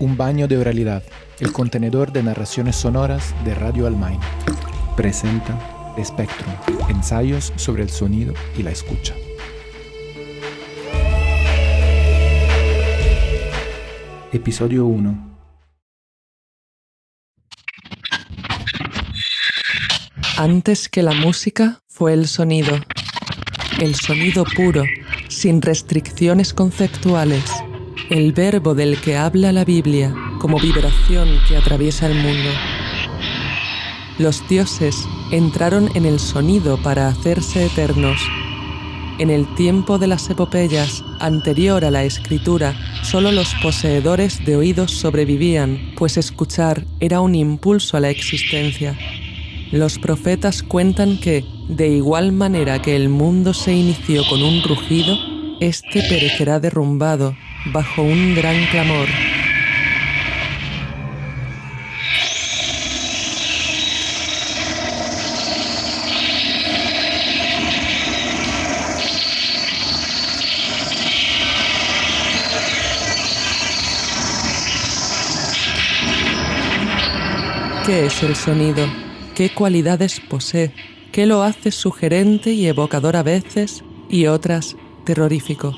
Un baño de oralidad, el contenedor de narraciones sonoras de Radio Almain. Presenta Spectrum, ensayos sobre el sonido y la escucha. Episodio 1. Antes que la música fue el sonido, el sonido puro, sin restricciones conceptuales, el verbo del que habla la Biblia como vibración que atraviesa el mundo. Los dioses entraron en el sonido para hacerse eternos. En el tiempo de las epopeyas, anterior a la escritura, solo los poseedores de oídos sobrevivían, pues escuchar era un impulso a la existencia. Los profetas cuentan que, de igual manera que el mundo se inició con un rugido, éste perecerá derrumbado bajo un gran clamor. ¿Qué es el sonido? ¿Qué cualidades posee? ¿Qué lo hace sugerente y evocador a veces y otras terrorífico?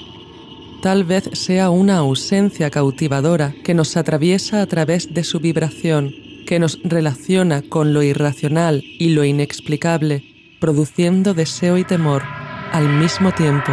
Tal vez sea una ausencia cautivadora que nos atraviesa a través de su vibración, que nos relaciona con lo irracional y lo inexplicable, produciendo deseo y temor al mismo tiempo.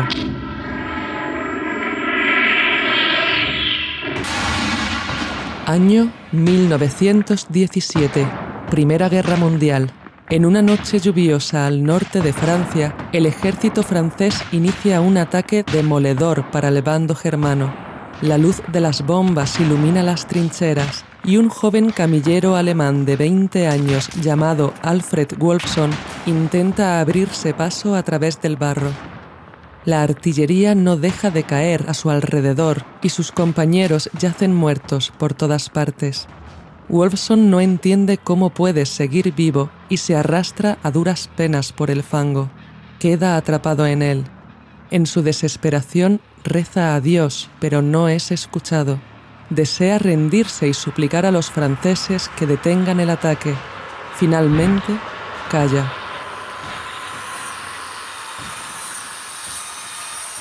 Año 1917, Primera Guerra Mundial. En una noche lluviosa al norte de Francia, el ejército francés inicia un ataque demoledor para el bando germano. La luz de las bombas ilumina las trincheras y un joven camillero alemán de 20 años llamado Alfred Wolfson intenta abrirse paso a través del barro. La artillería no deja de caer a su alrededor y sus compañeros yacen muertos por todas partes. Wolfson no entiende cómo puede seguir vivo y se arrastra a duras penas por el fango. Queda atrapado en él. En su desesperación reza a Dios, pero no es escuchado. Desea rendirse y suplicar a los franceses que detengan el ataque. Finalmente, calla.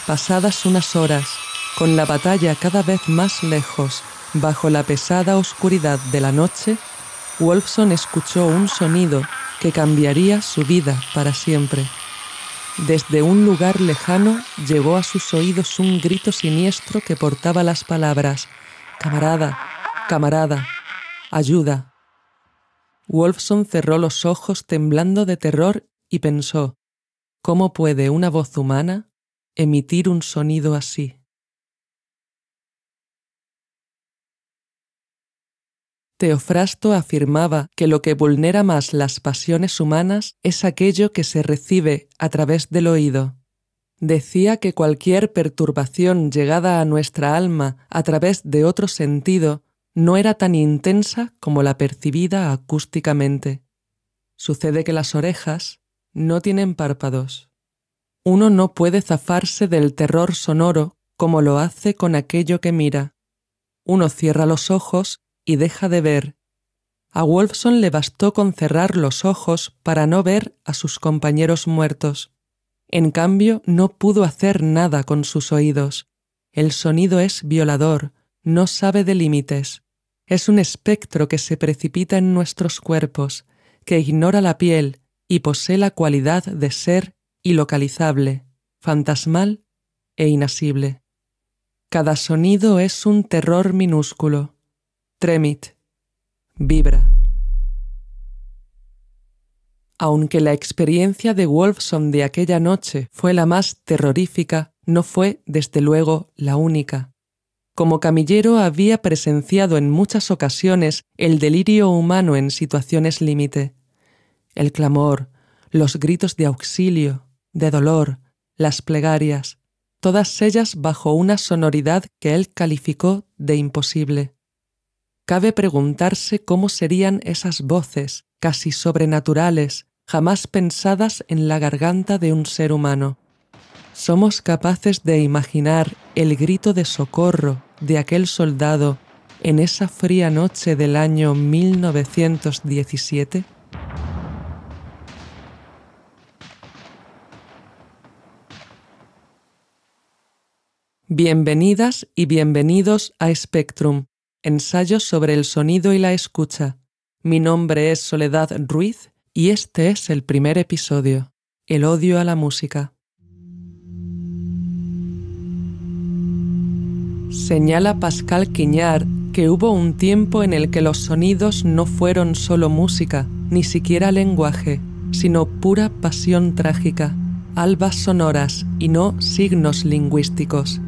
Pasadas unas horas, con la batalla cada vez más lejos, bajo la pesada oscuridad de la noche, Wolfson escuchó un sonido que cambiaría su vida para siempre. Desde un lugar lejano llegó a sus oídos un grito siniestro que portaba las palabras Camarada, camarada, ayuda. Wolfson cerró los ojos temblando de terror y pensó, ¿cómo puede una voz humana emitir un sonido así. Teofrasto afirmaba que lo que vulnera más las pasiones humanas es aquello que se recibe a través del oído. Decía que cualquier perturbación llegada a nuestra alma a través de otro sentido no era tan intensa como la percibida acústicamente. Sucede que las orejas no tienen párpados uno no puede zafarse del terror sonoro como lo hace con aquello que mira. Uno cierra los ojos y deja de ver. A Wolfson le bastó con cerrar los ojos para no ver a sus compañeros muertos. En cambio, no pudo hacer nada con sus oídos. El sonido es violador, no sabe de límites. Es un espectro que se precipita en nuestros cuerpos, que ignora la piel y posee la cualidad de ser ilocalizable, fantasmal e inasible. Cada sonido es un terror minúsculo. Tremit. Vibra. Aunque la experiencia de Wolfson de aquella noche fue la más terrorífica, no fue, desde luego, la única. Como camillero había presenciado en muchas ocasiones el delirio humano en situaciones límite. El clamor, los gritos de auxilio, de dolor, las plegarias, todas ellas bajo una sonoridad que él calificó de imposible. Cabe preguntarse cómo serían esas voces, casi sobrenaturales, jamás pensadas en la garganta de un ser humano. Somos capaces de imaginar el grito de socorro de aquel soldado en esa fría noche del año 1917? Bienvenidas y bienvenidos a Spectrum, ensayos sobre el sonido y la escucha. Mi nombre es Soledad Ruiz y este es el primer episodio, El odio a la música. Señala Pascal Quiñar que hubo un tiempo en el que los sonidos no fueron solo música, ni siquiera lenguaje, sino pura pasión trágica, albas sonoras y no signos lingüísticos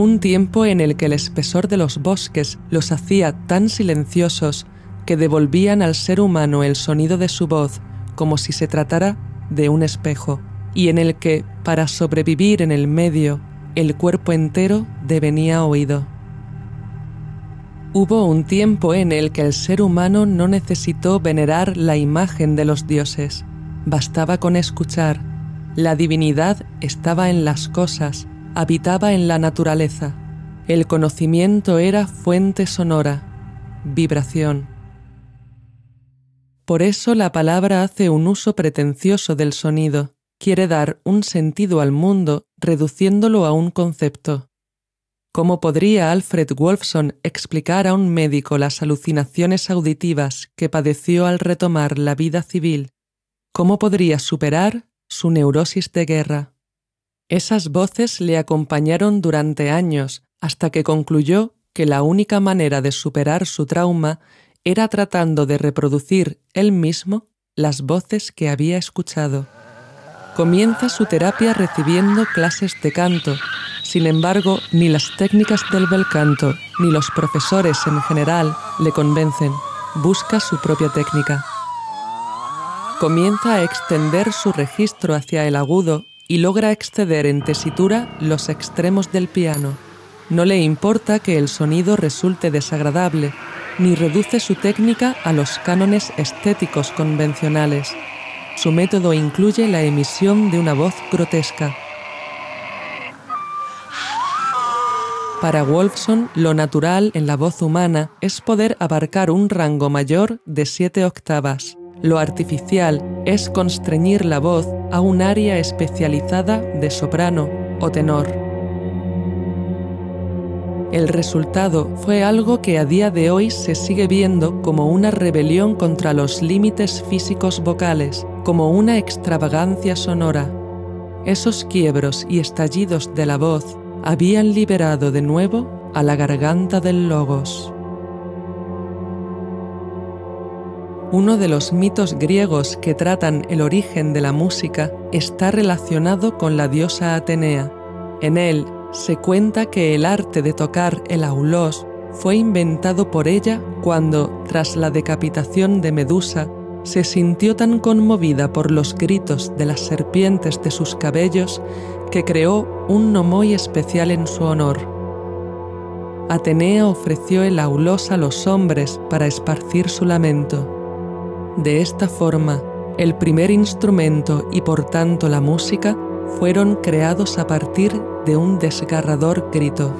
un tiempo en el que el espesor de los bosques los hacía tan silenciosos que devolvían al ser humano el sonido de su voz como si se tratara de un espejo, y en el que, para sobrevivir en el medio, el cuerpo entero devenía oído. Hubo un tiempo en el que el ser humano no necesitó venerar la imagen de los dioses, bastaba con escuchar, la divinidad estaba en las cosas, habitaba en la naturaleza. El conocimiento era fuente sonora, vibración. Por eso la palabra hace un uso pretencioso del sonido, quiere dar un sentido al mundo reduciéndolo a un concepto. ¿Cómo podría Alfred Wolfson explicar a un médico las alucinaciones auditivas que padeció al retomar la vida civil? ¿Cómo podría superar su neurosis de guerra? Esas voces le acompañaron durante años hasta que concluyó que la única manera de superar su trauma era tratando de reproducir él mismo las voces que había escuchado. Comienza su terapia recibiendo clases de canto. Sin embargo, ni las técnicas del bel canto ni los profesores en general le convencen. Busca su propia técnica. Comienza a extender su registro hacia el agudo y logra exceder en tesitura los extremos del piano. No le importa que el sonido resulte desagradable, ni reduce su técnica a los cánones estéticos convencionales. Su método incluye la emisión de una voz grotesca. Para Wolfson, lo natural en la voz humana es poder abarcar un rango mayor de siete octavas. Lo artificial es constreñir la voz a un área especializada de soprano o tenor. El resultado fue algo que a día de hoy se sigue viendo como una rebelión contra los límites físicos vocales, como una extravagancia sonora. Esos quiebros y estallidos de la voz habían liberado de nuevo a la garganta del logos. Uno de los mitos griegos que tratan el origen de la música está relacionado con la diosa Atenea. En él se cuenta que el arte de tocar el aulós fue inventado por ella cuando, tras la decapitación de Medusa, se sintió tan conmovida por los gritos de las serpientes de sus cabellos que creó un muy especial en su honor. Atenea ofreció el aulós a los hombres para esparcir su lamento. De esta forma, el primer instrumento y por tanto la música fueron creados a partir de un desgarrador grito.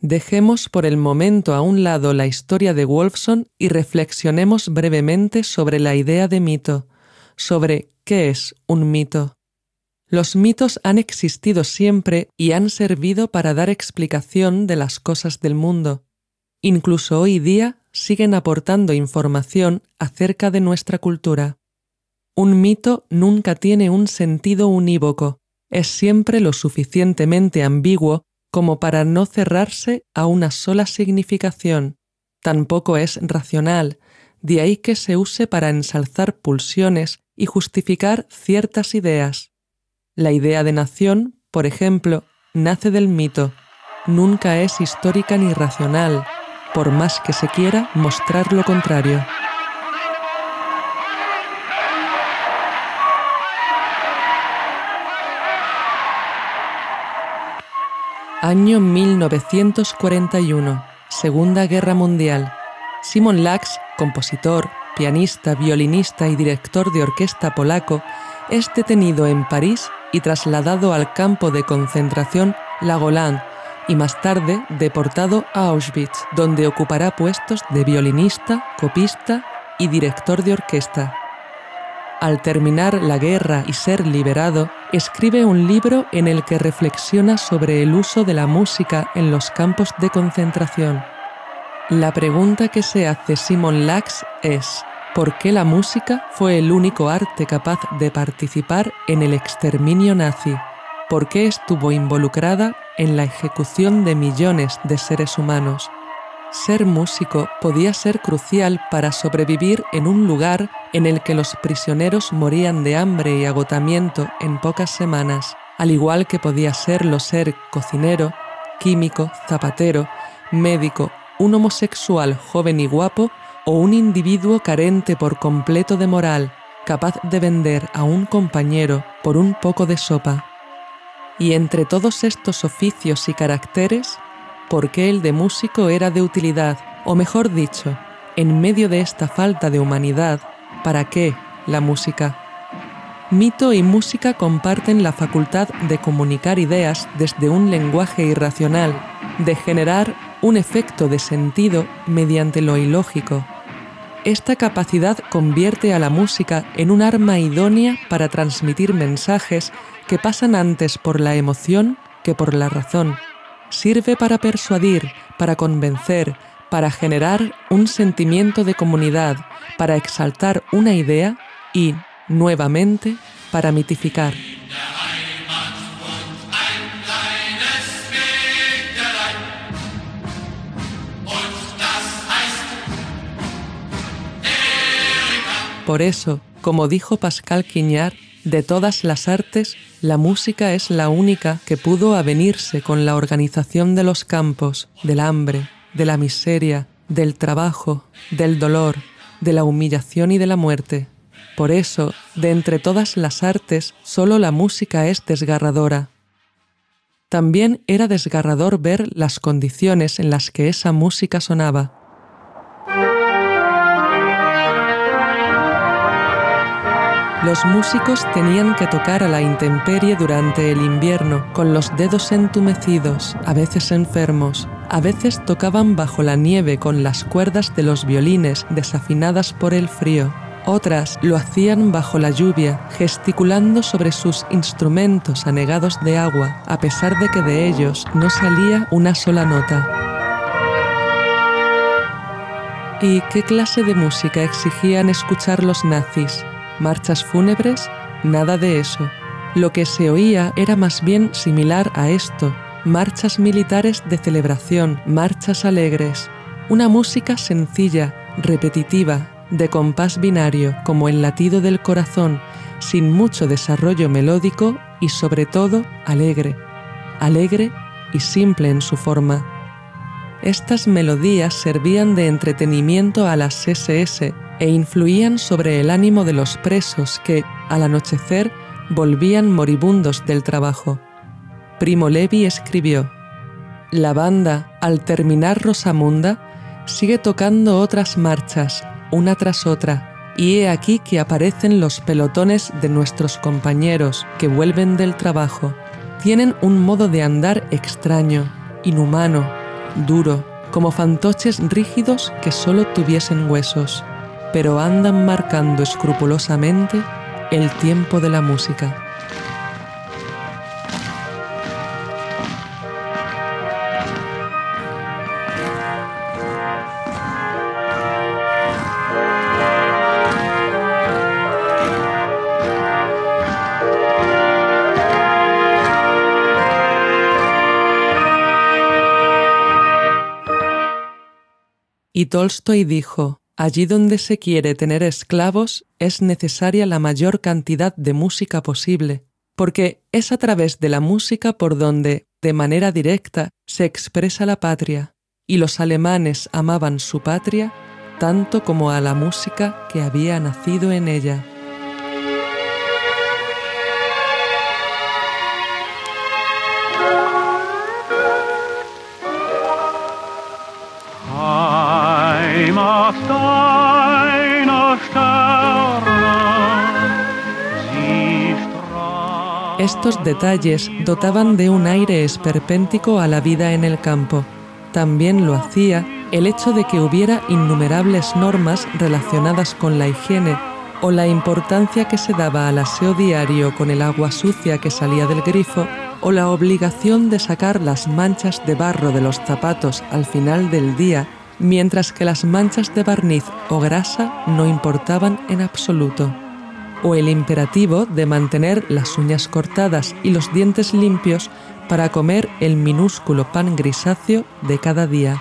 Dejemos por el momento a un lado la historia de Wolfson y reflexionemos brevemente sobre la idea de mito, sobre qué es un mito. Los mitos han existido siempre y han servido para dar explicación de las cosas del mundo. Incluso hoy día siguen aportando información acerca de nuestra cultura. Un mito nunca tiene un sentido unívoco, es siempre lo suficientemente ambiguo como para no cerrarse a una sola significación. Tampoco es racional, de ahí que se use para ensalzar pulsiones y justificar ciertas ideas. La idea de nación, por ejemplo, nace del mito, nunca es histórica ni racional, por más que se quiera mostrar lo contrario. Año 1941, Segunda Guerra Mundial. Simon Lax, compositor, pianista, violinista y director de orquesta polaco, es detenido en París y trasladado al campo de concentración La Golande y más tarde deportado a Auschwitz, donde ocupará puestos de violinista, copista y director de orquesta. Al terminar la guerra y ser liberado, escribe un libro en el que reflexiona sobre el uso de la música en los campos de concentración. La pregunta que se hace Simon Lax es, ¿por qué la música fue el único arte capaz de participar en el exterminio nazi? ¿Por qué estuvo involucrada en la ejecución de millones de seres humanos? Ser músico podía ser crucial para sobrevivir en un lugar en el que los prisioneros morían de hambre y agotamiento en pocas semanas, al igual que podía serlo ser cocinero, químico, zapatero, médico, un homosexual joven y guapo o un individuo carente por completo de moral, capaz de vender a un compañero por un poco de sopa. Y entre todos estos oficios y caracteres, ¿por qué el de músico era de utilidad? O mejor dicho, en medio de esta falta de humanidad, ¿para qué la música? Mito y música comparten la facultad de comunicar ideas desde un lenguaje irracional, de generar un efecto de sentido mediante lo ilógico. Esta capacidad convierte a la música en un arma idónea para transmitir mensajes que pasan antes por la emoción que por la razón. Sirve para persuadir, para convencer, para generar un sentimiento de comunidad, para exaltar una idea y, nuevamente, para mitificar. Por eso, como dijo Pascal Quignard, de todas las artes, la música es la única que pudo avenirse con la organización de los campos, del hambre, de la miseria, del trabajo, del dolor, de la humillación y de la muerte. Por eso, de entre todas las artes, solo la música es desgarradora. También era desgarrador ver las condiciones en las que esa música sonaba. Los músicos tenían que tocar a la intemperie durante el invierno, con los dedos entumecidos, a veces enfermos. A veces tocaban bajo la nieve con las cuerdas de los violines desafinadas por el frío. Otras lo hacían bajo la lluvia, gesticulando sobre sus instrumentos anegados de agua, a pesar de que de ellos no salía una sola nota. ¿Y qué clase de música exigían escuchar los nazis? Marchas fúnebres, nada de eso. Lo que se oía era más bien similar a esto, marchas militares de celebración, marchas alegres, una música sencilla, repetitiva, de compás binario, como el latido del corazón, sin mucho desarrollo melódico y sobre todo alegre, alegre y simple en su forma. Estas melodías servían de entretenimiento a las SS e influían sobre el ánimo de los presos que, al anochecer, volvían moribundos del trabajo. Primo Levi escribió, La banda, al terminar Rosamunda, sigue tocando otras marchas, una tras otra, y he aquí que aparecen los pelotones de nuestros compañeros que vuelven del trabajo. Tienen un modo de andar extraño, inhumano, duro, como fantoches rígidos que solo tuviesen huesos pero andan marcando escrupulosamente el tiempo de la música. Y Tolstoy dijo, Allí donde se quiere tener esclavos es necesaria la mayor cantidad de música posible, porque es a través de la música por donde, de manera directa, se expresa la patria, y los alemanes amaban su patria tanto como a la música que había nacido en ella. Estos detalles dotaban de un aire esperpéntico a la vida en el campo. También lo hacía el hecho de que hubiera innumerables normas relacionadas con la higiene o la importancia que se daba al aseo diario con el agua sucia que salía del grifo o la obligación de sacar las manchas de barro de los zapatos al final del día, mientras que las manchas de barniz o grasa no importaban en absoluto, o el imperativo de mantener las uñas cortadas y los dientes limpios para comer el minúsculo pan grisáceo de cada día.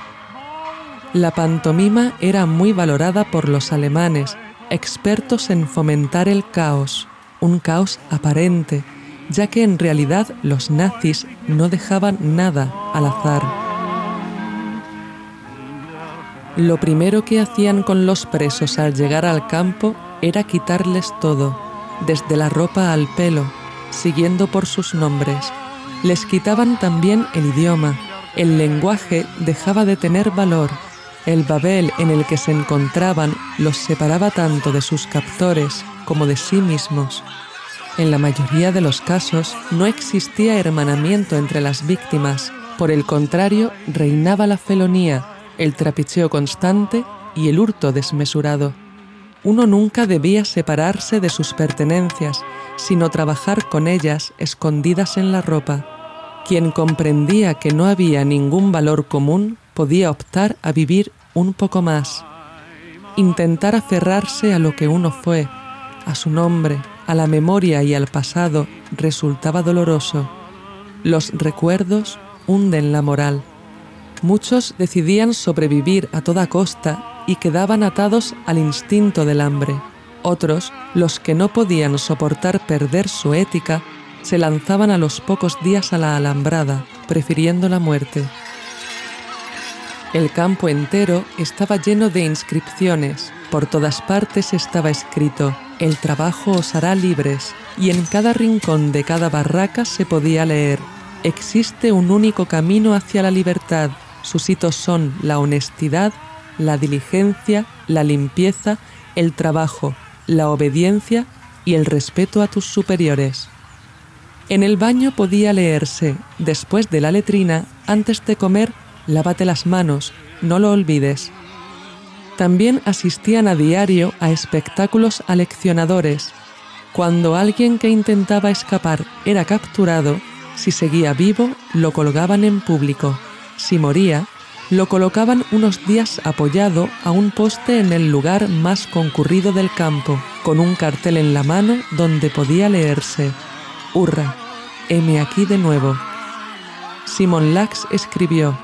La pantomima era muy valorada por los alemanes, expertos en fomentar el caos, un caos aparente, ya que en realidad los nazis no dejaban nada al azar. Lo primero que hacían con los presos al llegar al campo era quitarles todo, desde la ropa al pelo, siguiendo por sus nombres. Les quitaban también el idioma, el lenguaje dejaba de tener valor el Babel en el que se encontraban los separaba tanto de sus captores como de sí mismos. En la mayoría de los casos no existía hermanamiento entre las víctimas, por el contrario reinaba la felonía, el trapicheo constante y el hurto desmesurado. Uno nunca debía separarse de sus pertenencias, sino trabajar con ellas escondidas en la ropa. Quien comprendía que no había ningún valor común podía optar a vivir un poco más, intentar aferrarse a lo que uno fue, a su nombre, a la memoria y al pasado resultaba doloroso. Los recuerdos hunden la moral. Muchos decidían sobrevivir a toda costa y quedaban atados al instinto del hambre. Otros, los que no podían soportar perder su ética, se lanzaban a los pocos días a la alambrada, prefiriendo la muerte. El campo entero estaba lleno de inscripciones. Por todas partes estaba escrito, el trabajo os hará libres, y en cada rincón de cada barraca se podía leer, existe un único camino hacia la libertad, sus hitos son la honestidad, la diligencia, la limpieza, el trabajo, la obediencia y el respeto a tus superiores. En el baño podía leerse, después de la letrina, antes de comer, lávate las manos, no lo olvides. También asistían a diario a espectáculos aleccionadores. Cuando alguien que intentaba escapar era capturado, si seguía vivo, lo colgaban en público. Si moría, lo colocaban unos días apoyado a un poste en el lugar más concurrido del campo, con un cartel en la mano donde podía leerse, Hurra, heme aquí de nuevo. Simon Lax escribió,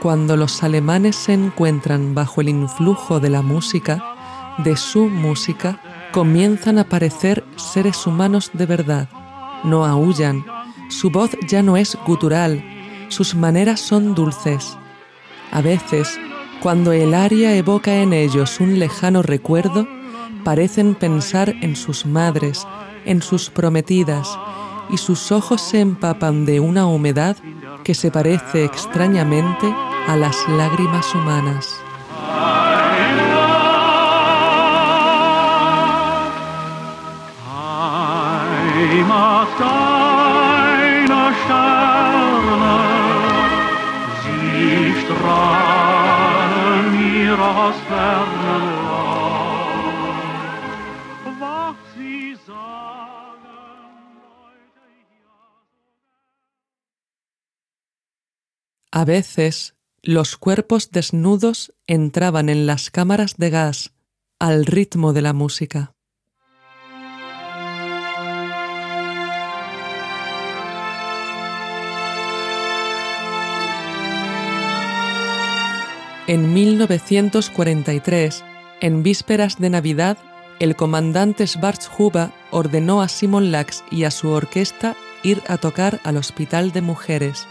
cuando los alemanes se encuentran bajo el influjo de la música, de su música, comienzan a parecer seres humanos de verdad. No aullan, su voz ya no es gutural, sus maneras son dulces. A veces, cuando el aria evoca en ellos un lejano recuerdo, parecen pensar en sus madres, en sus prometidas, y sus ojos se empapan de una humedad que se parece extrañamente a las lágrimas humanas. A veces los cuerpos desnudos entraban en las cámaras de gas al ritmo de la música. En 1943, en vísperas de Navidad, el comandante Schwarzhuber ordenó a Simon Lax y a su orquesta ir a tocar al Hospital de Mujeres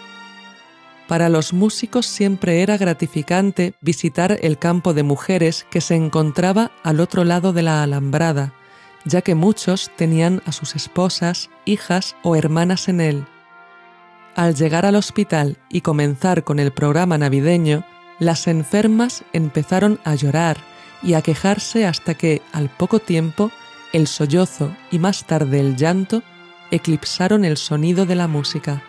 para los músicos siempre era gratificante visitar el campo de mujeres que se encontraba al otro lado de la alambrada, ya que muchos tenían a sus esposas, hijas o hermanas en él. Al llegar al hospital y comenzar con el programa navideño, las enfermas empezaron a llorar y a quejarse hasta que, al poco tiempo, el sollozo y más tarde el llanto eclipsaron el sonido de la música.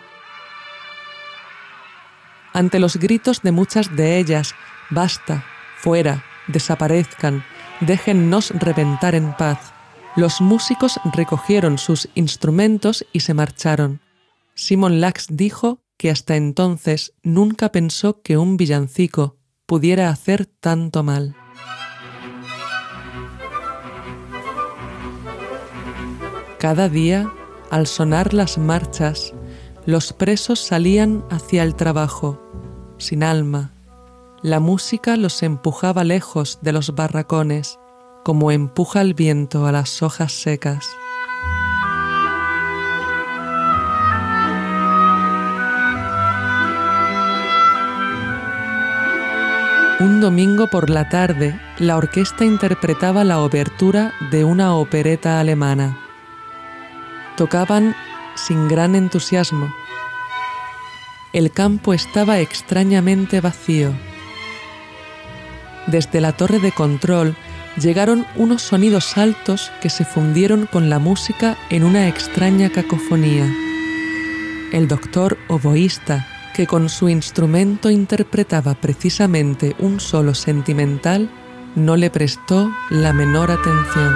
Ante los gritos de muchas de ellas, basta, fuera, desaparezcan, déjennos reventar en paz, los músicos recogieron sus instrumentos y se marcharon. Simon Lax dijo que hasta entonces nunca pensó que un villancico pudiera hacer tanto mal. Cada día, al sonar las marchas, los presos salían hacia el trabajo, sin alma. La música los empujaba lejos de los barracones, como empuja el viento a las hojas secas. Un domingo por la tarde, la orquesta interpretaba la obertura de una opereta alemana. Tocaban sin gran entusiasmo. El campo estaba extrañamente vacío. Desde la torre de control llegaron unos sonidos altos que se fundieron con la música en una extraña cacofonía. El doctor oboísta que con su instrumento interpretaba precisamente un solo sentimental, no le prestó la menor atención.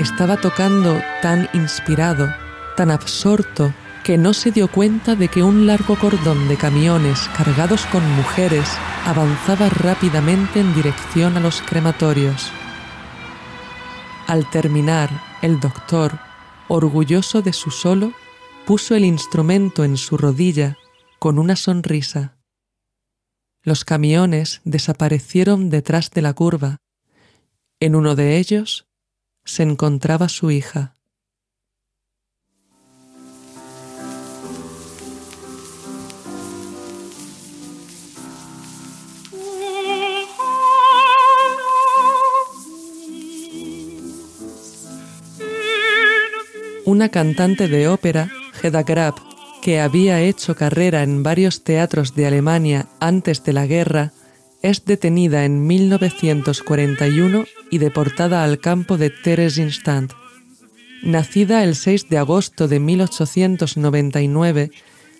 Estaba tocando tan inspirado, tan absorto, que no se dio cuenta de que un largo cordón de camiones cargados con mujeres avanzaba rápidamente en dirección a los crematorios. Al terminar, el doctor, orgulloso de su solo, puso el instrumento en su rodilla con una sonrisa. Los camiones desaparecieron detrás de la curva. En uno de ellos se encontraba su hija. Una cantante de ópera, Hedda Grab, que había hecho carrera en varios teatros de Alemania antes de la guerra, es detenida en 1941 y deportada al campo de Theresienstadt. Nacida el 6 de agosto de 1899,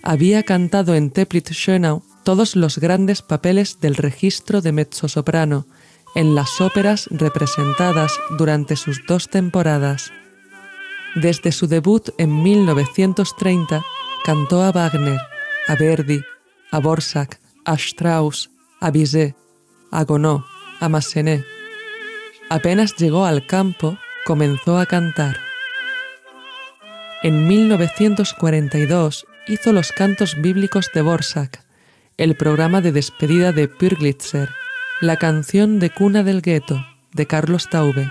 había cantado en Teplitz Schönau todos los grandes papeles del registro de mezzosoprano en las óperas representadas durante sus dos temporadas. Desde su debut en 1930 cantó a Wagner, a Verdi, a Borsak, a Strauss, a Bizet, a Gounod, a Massenet. Apenas llegó al campo, comenzó a cantar. En 1942 hizo los cantos bíblicos de Borsak, el programa de despedida de Pürglitzer, la canción de cuna del gueto de Carlos Taube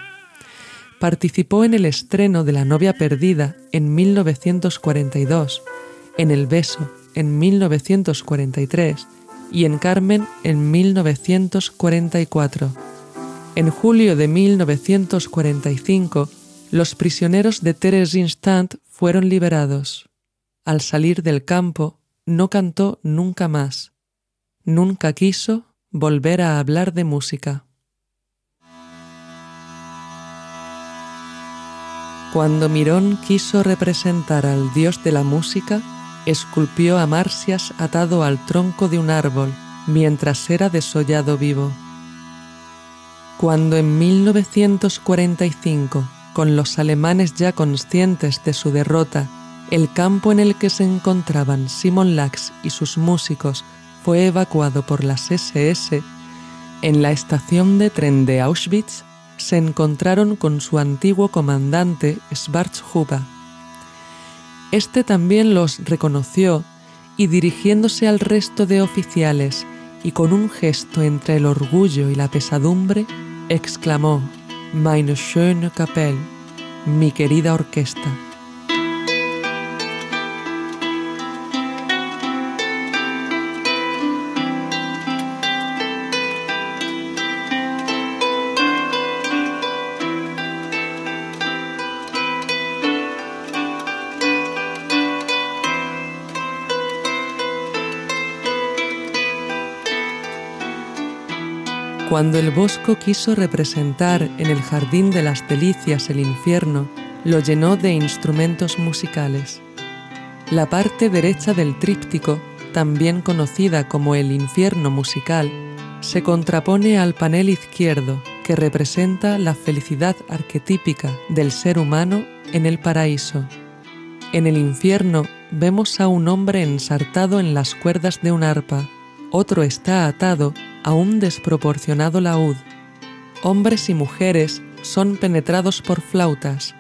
participó en el estreno de La novia perdida en 1942, en El beso en 1943 y en Carmen en 1944. En julio de 1945, los prisioneros de Theresienstadt fueron liberados. Al salir del campo, no cantó nunca más. Nunca quiso volver a hablar de música. Cuando Mirón quiso representar al dios de la música, esculpió a Marsias atado al tronco de un árbol mientras era desollado vivo. Cuando en 1945, con los alemanes ya conscientes de su derrota, el campo en el que se encontraban Simon Lax y sus músicos fue evacuado por las SS, en la estación de tren de Auschwitz se encontraron con su antiguo comandante Schwarzhuber. Este también los reconoció y dirigiéndose al resto de oficiales y con un gesto entre el orgullo y la pesadumbre, exclamó, Meine schöne Kapelle, mi querida orquesta. Cuando el Bosco quiso representar en el Jardín de las Delicias el infierno, lo llenó de instrumentos musicales. La parte derecha del tríptico, también conocida como el infierno musical, se contrapone al panel izquierdo, que representa la felicidad arquetípica del ser humano en el paraíso. En el infierno vemos a un hombre ensartado en las cuerdas de un arpa, otro está atado a un desproporcionado laúd. Hombres y mujeres son penetrados por flautas,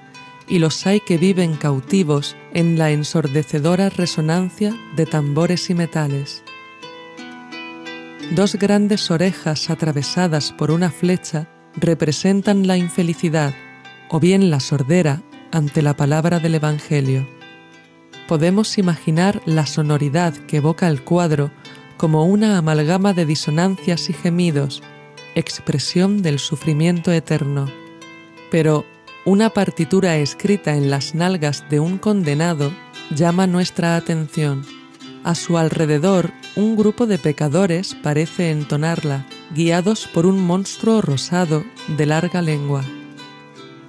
y los hay que viven cautivos en la ensordecedora resonancia de tambores y metales. Dos grandes orejas atravesadas por una flecha representan la infelicidad o bien la sordera ante la palabra del Evangelio. Podemos imaginar la sonoridad que evoca el cuadro como una amalgama de disonancias y gemidos, expresión del sufrimiento eterno. Pero una partitura escrita en las nalgas de un condenado llama nuestra atención. A su alrededor, un grupo de pecadores parece entonarla, guiados por un monstruo rosado de larga lengua.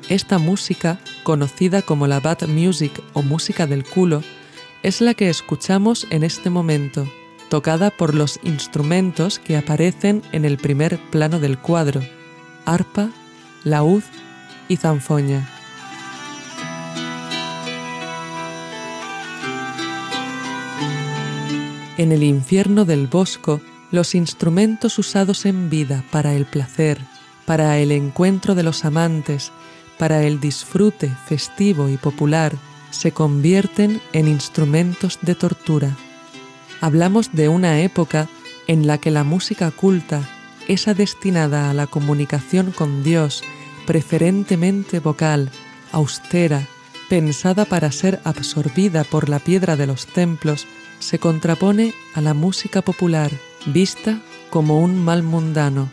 Esta música, conocida como la bad music o música del culo, es la que escuchamos en este momento, tocada por los instrumentos que aparecen en el primer plano del cuadro, arpa, laúd y zanfoña. En el infierno del bosco, los instrumentos usados en vida para el placer, para el encuentro de los amantes, para el disfrute festivo y popular, se convierten en instrumentos de tortura. Hablamos de una época en la que la música culta, esa destinada a la comunicación con Dios, preferentemente vocal, austera, pensada para ser absorbida por la piedra de los templos, se contrapone a la música popular, vista como un mal mundano.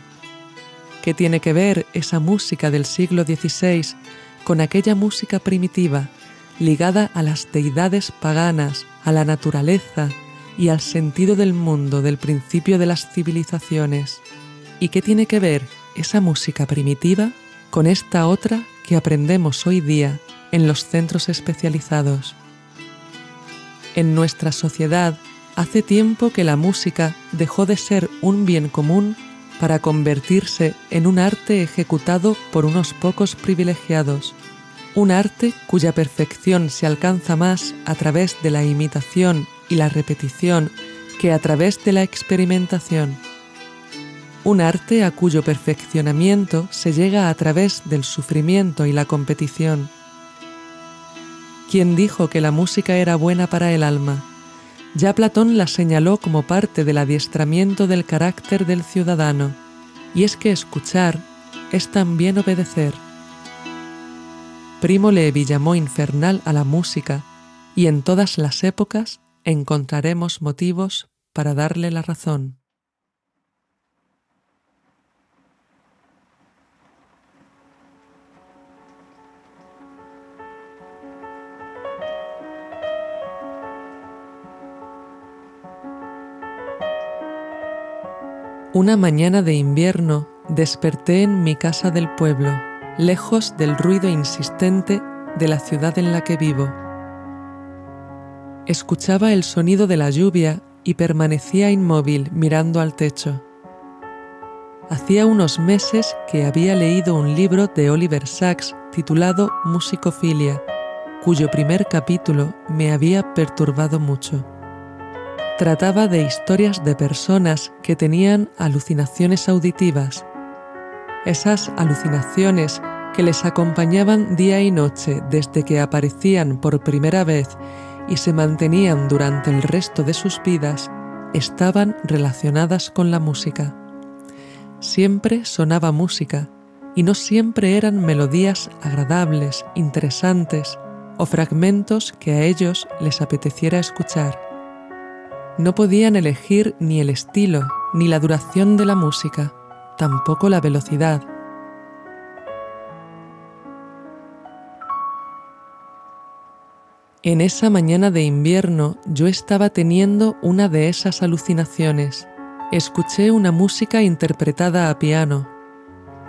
¿Qué tiene que ver esa música del siglo XVI con aquella música primitiva, ligada a las deidades paganas, a la naturaleza y al sentido del mundo del principio de las civilizaciones? ¿Y qué tiene que ver esa música primitiva con esta otra que aprendemos hoy día en los centros especializados? En nuestra sociedad hace tiempo que la música dejó de ser un bien común para convertirse en un arte ejecutado por unos pocos privilegiados, un arte cuya perfección se alcanza más a través de la imitación y la repetición que a través de la experimentación. Un arte a cuyo perfeccionamiento se llega a través del sufrimiento y la competición quien dijo que la música era buena para el alma. Ya Platón la señaló como parte del adiestramiento del carácter del ciudadano, y es que escuchar es también obedecer. Primo Levi llamó infernal a la música, y en todas las épocas encontraremos motivos para darle la razón. Una mañana de invierno desperté en mi casa del pueblo, lejos del ruido insistente de la ciudad en la que vivo. Escuchaba el sonido de la lluvia y permanecía inmóvil mirando al techo. Hacía unos meses que había leído un libro de Oliver Sacks titulado Musicofilia, cuyo primer capítulo me había perturbado mucho trataba de historias de personas que tenían alucinaciones auditivas. Esas alucinaciones que les acompañaban día y noche desde que aparecían por primera vez y se mantenían durante el resto de sus vidas, estaban relacionadas con la música. Siempre sonaba música y no siempre eran melodías agradables, interesantes o fragmentos que a ellos les apeteciera escuchar. No podían elegir ni el estilo, ni la duración de la música, tampoco la velocidad. En esa mañana de invierno yo estaba teniendo una de esas alucinaciones Escuché una música interpretada a piano.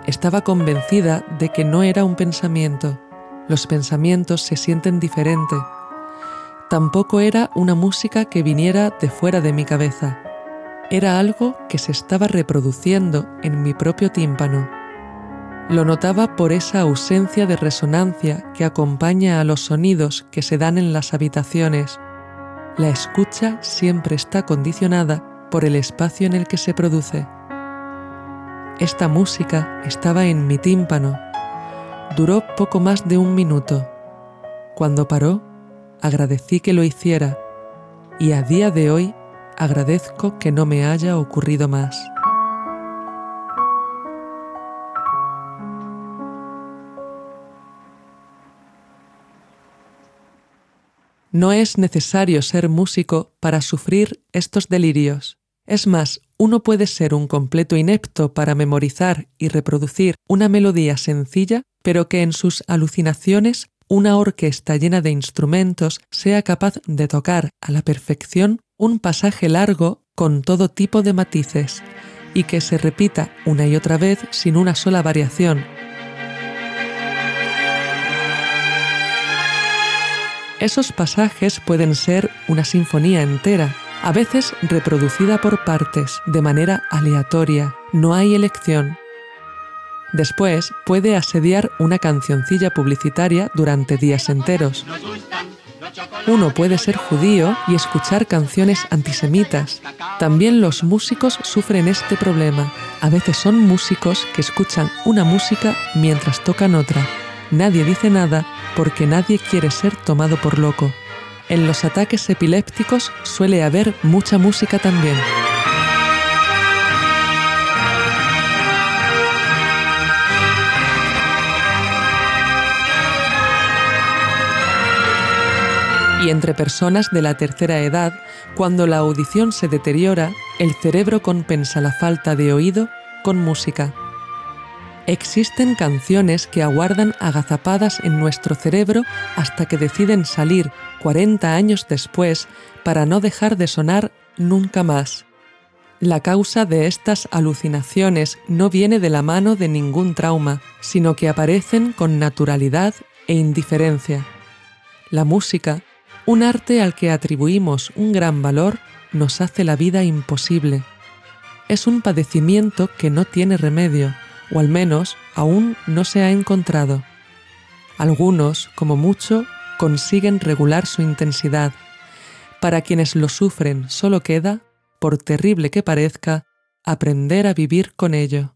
Estaba convencida de que no era un pensamiento. Los pensamientos se sienten diferente. Tampoco era una música que viniera de fuera de mi cabeza. Era algo que se estaba reproduciendo en mi propio tímpano. Lo notaba por esa ausencia de resonancia que acompaña a los sonidos que se dan en las habitaciones. La escucha siempre está condicionada por el espacio en el que se produce. Esta música estaba en mi tímpano. Duró poco más de un minuto. Cuando paró, agradecí que lo hiciera y a día de hoy agradezco que no me haya ocurrido más. No es necesario ser músico para sufrir estos delirios. Es más, uno puede ser un completo inepto para memorizar y reproducir una melodía sencilla, pero que en sus alucinaciones una orquesta llena de instrumentos sea capaz de tocar a la perfección un pasaje largo con todo tipo de matices y que se repita una y otra vez sin una sola variación, Esos pasajes pueden ser una sinfonía entera, a veces reproducida por partes, de manera aleatoria, no hay elección. Después puede asediar una cancioncilla publicitaria durante días enteros. Uno puede ser judío y escuchar canciones antisemitas. También los músicos sufren este problema. A veces son músicos que escuchan una música mientras tocan otra. Nadie dice nada porque nadie quiere ser tomado por loco. En los ataques epilépticos suele haber mucha música también. Y entre personas de la tercera edad, cuando la audición se deteriora, el cerebro compensa la falta de oído con música. Existen canciones que aguardan agazapadas en nuestro cerebro hasta que deciden salir 40 años después para no dejar de sonar nunca más. La causa de estas alucinaciones no viene de la mano de ningún trauma, sino que aparecen con naturalidad e indiferencia. La música, un arte al que atribuimos un gran valor, nos hace la vida imposible. Es un padecimiento que no tiene remedio o al menos aún no se ha encontrado. Algunos, como mucho, consiguen regular su intensidad. Para quienes lo sufren solo queda, por terrible que parezca, aprender a vivir con ello.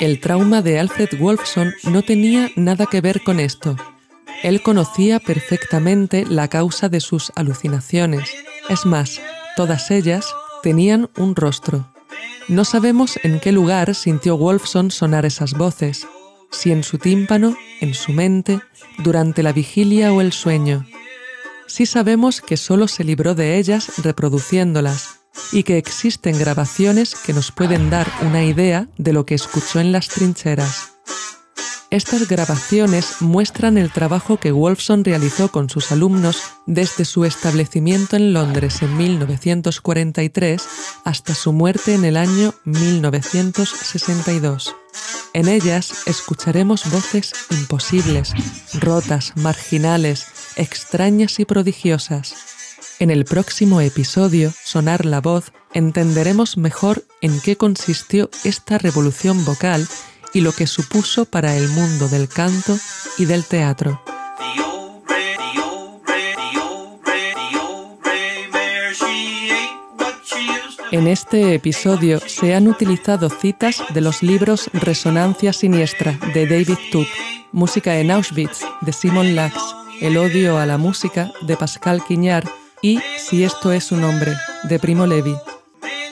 El trauma de Alfred Wolfson no tenía nada que ver con esto. Él conocía perfectamente la causa de sus alucinaciones. Es más, todas ellas tenían un rostro. No sabemos en qué lugar sintió Wolfson sonar esas voces, si en su tímpano, en su mente, durante la vigilia o el sueño. Sí sabemos que solo se libró de ellas reproduciéndolas y que existen grabaciones que nos pueden dar una idea de lo que escuchó en las trincheras. Estas grabaciones muestran el trabajo que Wolfson realizó con sus alumnos desde su establecimiento en Londres en 1943 hasta su muerte en el año 1962. En ellas escucharemos voces imposibles, rotas, marginales, extrañas y prodigiosas. En el próximo episodio, Sonar la Voz, entenderemos mejor en qué consistió esta revolución vocal y lo que supuso para el mundo del canto y del teatro. En este episodio se han utilizado citas de los libros Resonancia Siniestra de David Tuck, Música en Auschwitz de Simon Lax, El odio a la música de Pascal Quignard y Si esto es un hombre de Primo Levi.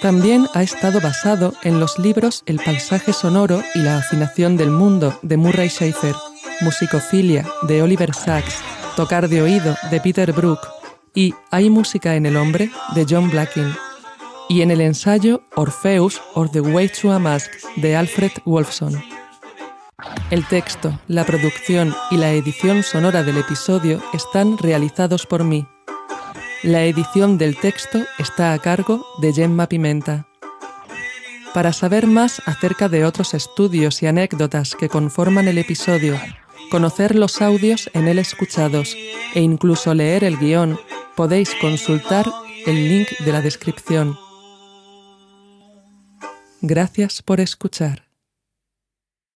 También ha estado basado en los libros El paisaje sonoro y la afinación del mundo de Murray Schafer, Musicofilia de Oliver Sacks, Tocar de oído de Peter Brook y Hay música en el hombre de John Blacking, y en el ensayo Orpheus or the Way to a Mask de Alfred Wolfson. El texto, la producción y la edición sonora del episodio están realizados por mí. La edición del texto está a cargo de Gemma Pimenta. Para saber más acerca de otros estudios y anécdotas que conforman el episodio, conocer los audios en él escuchados e incluso leer el guion, podéis consultar el link de la descripción. Gracias por escuchar.